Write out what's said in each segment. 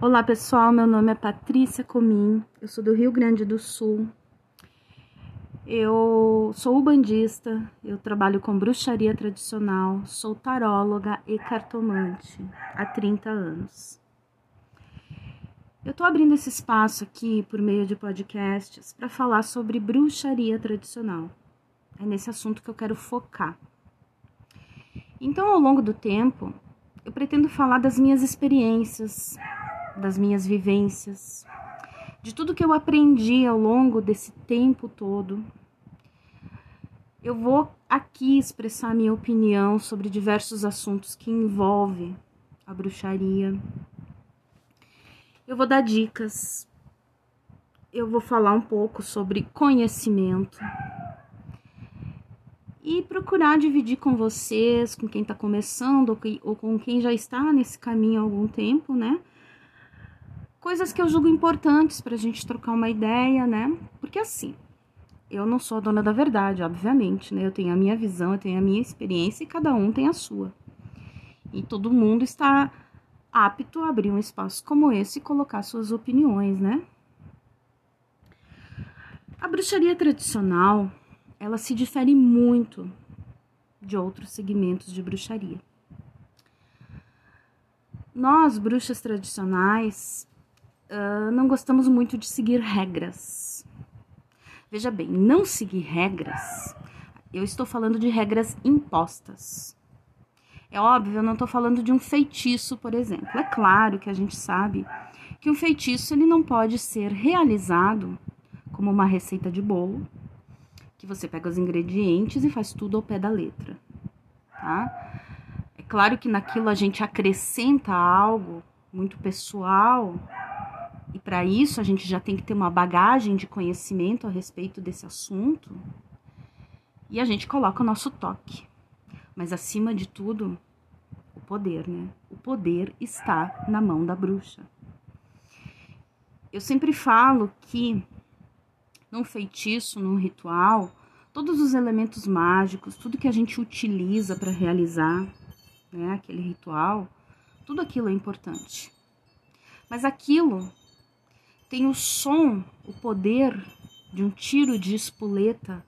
Olá pessoal, meu nome é Patrícia Comim, eu sou do Rio Grande do Sul. Eu sou ubandista, eu trabalho com bruxaria tradicional, sou taróloga e cartomante há 30 anos. Eu tô abrindo esse espaço aqui por meio de podcasts para falar sobre bruxaria tradicional. É nesse assunto que eu quero focar. Então, ao longo do tempo, eu pretendo falar das minhas experiências, das minhas vivências, de tudo que eu aprendi ao longo desse tempo todo. Eu vou aqui expressar minha opinião sobre diversos assuntos que envolvem a bruxaria. Eu vou dar dicas. Eu vou falar um pouco sobre conhecimento e procurar dividir com vocês, com quem está começando ou com quem já está nesse caminho há algum tempo, né? Coisas que eu julgo importantes para a gente trocar uma ideia, né? Porque assim, eu não sou a dona da verdade, obviamente, né? Eu tenho a minha visão, eu tenho a minha experiência e cada um tem a sua. E todo mundo está apto a abrir um espaço como esse e colocar suas opiniões, né? A bruxaria tradicional, ela se difere muito de outros segmentos de bruxaria. Nós, bruxas tradicionais, uh, não gostamos muito de seguir regras. Veja bem, não seguir regras, eu estou falando de regras impostas. É óbvio, eu não estou falando de um feitiço, por exemplo. É claro que a gente sabe que um feitiço ele não pode ser realizado como uma receita de bolo, que você pega os ingredientes e faz tudo ao pé da letra, tá? É claro que naquilo a gente acrescenta algo muito pessoal para isso a gente já tem que ter uma bagagem de conhecimento a respeito desse assunto. E a gente coloca o nosso toque. Mas acima de tudo, o poder, né? O poder está na mão da bruxa. Eu sempre falo que num feitiço, num ritual, todos os elementos mágicos, tudo que a gente utiliza para realizar, né, aquele ritual, tudo aquilo é importante. Mas aquilo tem o som, o poder de um tiro de espoleta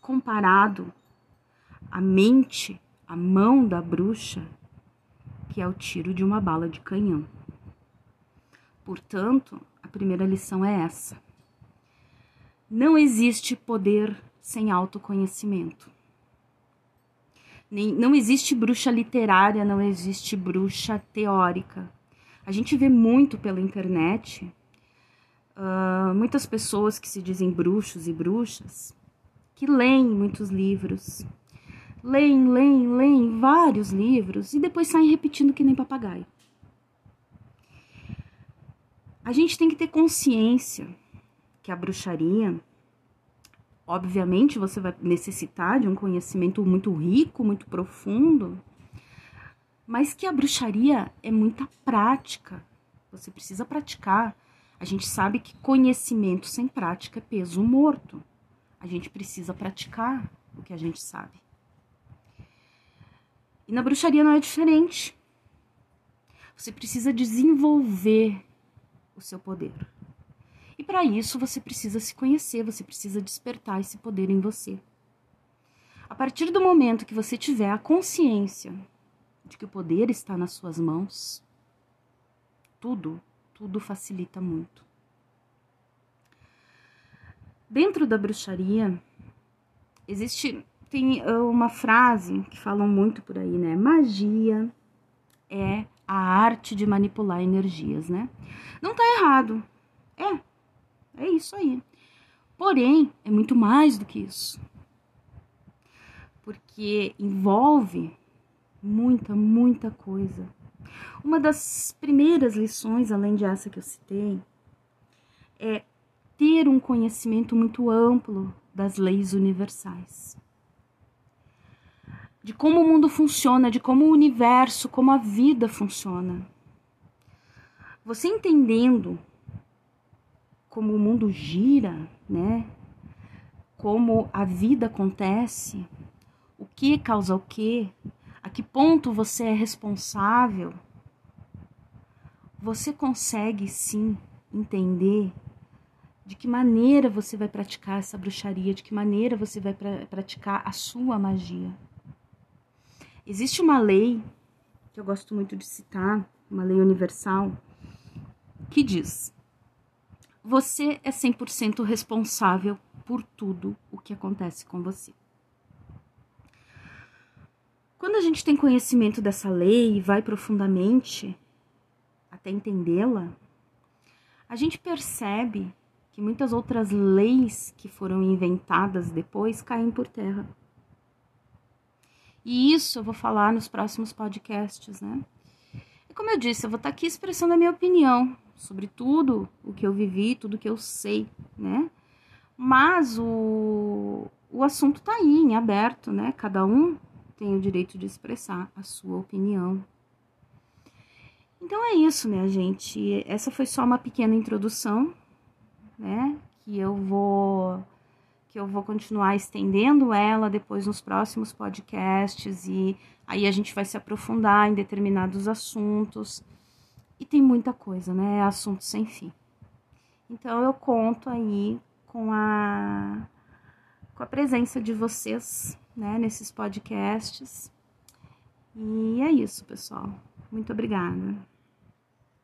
comparado à mente, à mão da bruxa, que é o tiro de uma bala de canhão. Portanto, a primeira lição é essa. Não existe poder sem autoconhecimento. Nem, não existe bruxa literária, não existe bruxa teórica. A gente vê muito pela internet muitas pessoas que se dizem bruxos e bruxas, que leem muitos livros, leem, leem, leem vários livros e depois saem repetindo que nem papagaio. A gente tem que ter consciência que a bruxaria, obviamente, você vai necessitar de um conhecimento muito rico, muito profundo, mas que a bruxaria é muita prática. Você precisa praticar. A gente sabe que conhecimento sem prática é peso morto. A gente precisa praticar o que a gente sabe. E na bruxaria não é diferente. Você precisa desenvolver o seu poder. E para isso você precisa se conhecer, você precisa despertar esse poder em você. A partir do momento que você tiver a consciência de que o poder está nas suas mãos, tudo tudo facilita muito. Dentro da bruxaria, existe tem ah, uma frase que falam muito por aí, né? Magia é a arte de manipular energias, né? Não tá errado. É. É isso aí. Porém, é muito mais do que isso. Porque envolve muita, muita coisa. Uma das primeiras lições, além de essa que eu citei, é ter um conhecimento muito amplo das leis universais. De como o mundo funciona, de como o universo, como a vida funciona. Você entendendo como o mundo gira, né? Como a vida acontece, o que causa o que, que ponto você é responsável você consegue sim entender de que maneira você vai praticar essa bruxaria, de que maneira você vai pra praticar a sua magia. Existe uma lei que eu gosto muito de citar, uma lei universal, que diz: você é 100% responsável por tudo o que acontece com você. Quando a gente tem conhecimento dessa lei e vai profundamente até entendê-la, a gente percebe que muitas outras leis que foram inventadas depois caem por terra. E isso eu vou falar nos próximos podcasts, né? E como eu disse, eu vou estar aqui expressando a minha opinião sobre tudo o que eu vivi, tudo que eu sei, né? Mas o, o assunto tá aí, em aberto, né? Cada um tem o direito de expressar a sua opinião. Então é isso, né, gente? Essa foi só uma pequena introdução, né? Que eu vou que eu vou continuar estendendo ela depois nos próximos podcasts e aí a gente vai se aprofundar em determinados assuntos. E tem muita coisa, né? Assunto sem fim. Então eu conto aí com a com a presença de vocês né, nesses podcasts. E é isso, pessoal. Muito obrigada.